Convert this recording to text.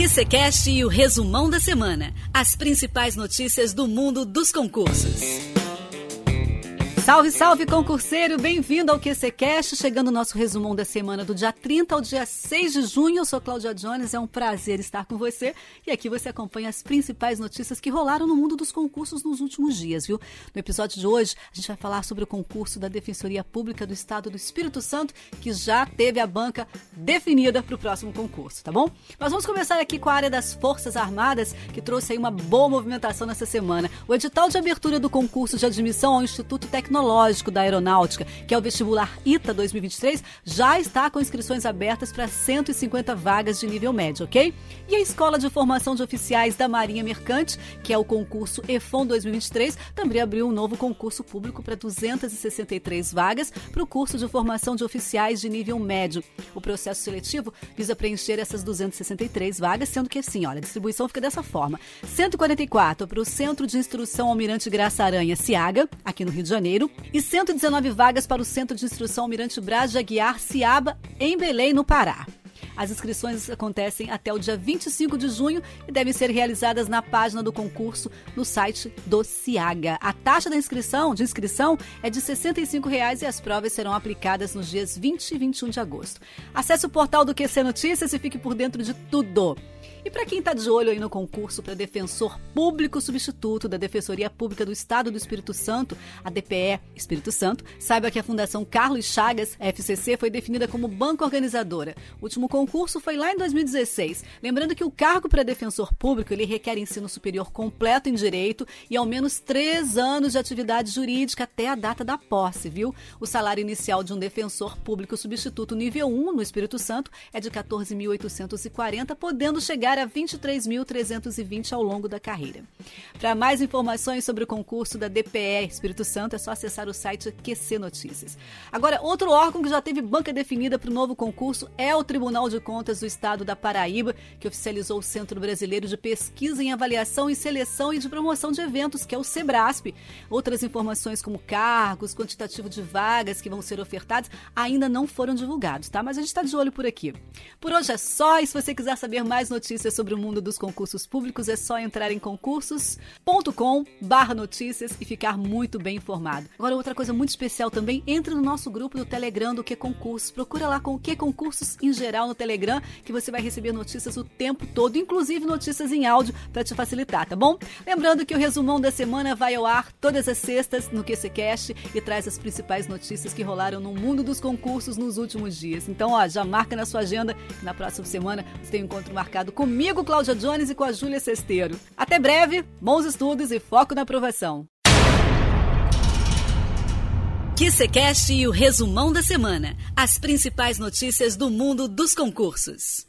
QCCast e o resumão da semana. As principais notícias do mundo dos concursos. Salve, salve, concurseiro! Bem-vindo ao QCCast, chegando o nosso resumão da semana do dia 30 ao dia 6 de junho. Eu sou Cláudia Jones, é um prazer estar com você. E aqui você acompanha as principais notícias que rolaram no mundo dos concursos nos últimos dias, viu? No episódio de hoje, a gente vai falar sobre o concurso da Defensoria Pública do Estado do Espírito Santo, que já teve a banca definida para o próximo concurso, tá bom? Nós vamos começar aqui com a área das Forças Armadas, que trouxe aí uma boa movimentação nessa semana. O edital de abertura do concurso de admissão ao Instituto Tecnológico Tecnológico da Aeronáutica, que é o vestibular ITA 2023, já está com inscrições abertas para 150 vagas de nível médio, ok? E a Escola de Formação de Oficiais da Marinha Mercante, que é o concurso EFON 2023, também abriu um novo concurso público para 263 vagas para o curso de formação de oficiais de nível médio. O processo seletivo visa preencher essas 263 vagas, sendo que assim, olha, a distribuição fica dessa forma: 144 para o Centro de Instrução Almirante Graça Aranha, Ciaga, aqui no Rio de Janeiro, e 119 vagas para o Centro de Instrução Almirante Braz de Aguiar, Ciaba, em Belém, no Pará. As inscrições acontecem até o dia 25 de junho e devem ser realizadas na página do concurso no site do Ciaga. A taxa da inscrição, de inscrição é de 65 reais e as provas serão aplicadas nos dias 20 e 21 de agosto. Acesse o portal do QC Notícias e fique por dentro de tudo. E para quem está de olho aí no concurso para defensor público substituto da Defensoria Pública do Estado do Espírito Santo, a DPE Espírito Santo, saiba que a Fundação Carlos Chagas, FCC, foi definida como banca organizadora. O último concurso foi lá em 2016. Lembrando que o cargo para defensor público ele requer ensino superior completo em direito e ao menos três anos de atividade jurídica até a data da posse, viu? O salário inicial de um defensor público substituto nível 1 no Espírito Santo é de 14.840, podendo chegar chegar a 23.320 ao longo da carreira. Para mais informações sobre o concurso da DPE Espírito Santo, é só acessar o site QC Notícias. Agora, outro órgão que já teve banca definida para o novo concurso é o Tribunal de Contas do Estado da Paraíba, que oficializou o Centro Brasileiro de Pesquisa em Avaliação e Seleção e de Promoção de Eventos, que é o SEBRASP. Outras informações como cargos, quantitativo de vagas que vão ser ofertadas ainda não foram divulgados, tá? Mas a gente está de olho por aqui. Por hoje é só, e se você quiser saber mais notícias notícias sobre o mundo dos concursos públicos, é só entrar em concursos.com barra notícias e ficar muito bem informado. Agora, outra coisa muito especial também, entre no nosso grupo do Telegram do Que Concursos. Procura lá com o Que Concursos em geral no Telegram, que você vai receber notícias o tempo todo, inclusive notícias em áudio para te facilitar, tá bom? Lembrando que o resumão da semana vai ao ar todas as sextas no QCCast e traz as principais notícias que rolaram no mundo dos concursos nos últimos dias. Então, ó, já marca na sua agenda que na próxima semana você tem um encontro marcado com comigo, Cláudia Jones, e com a Júlia Cesteiro. Até breve, bons estudos e foco na aprovação. QCCast e o resumão da semana. As principais notícias do mundo dos concursos.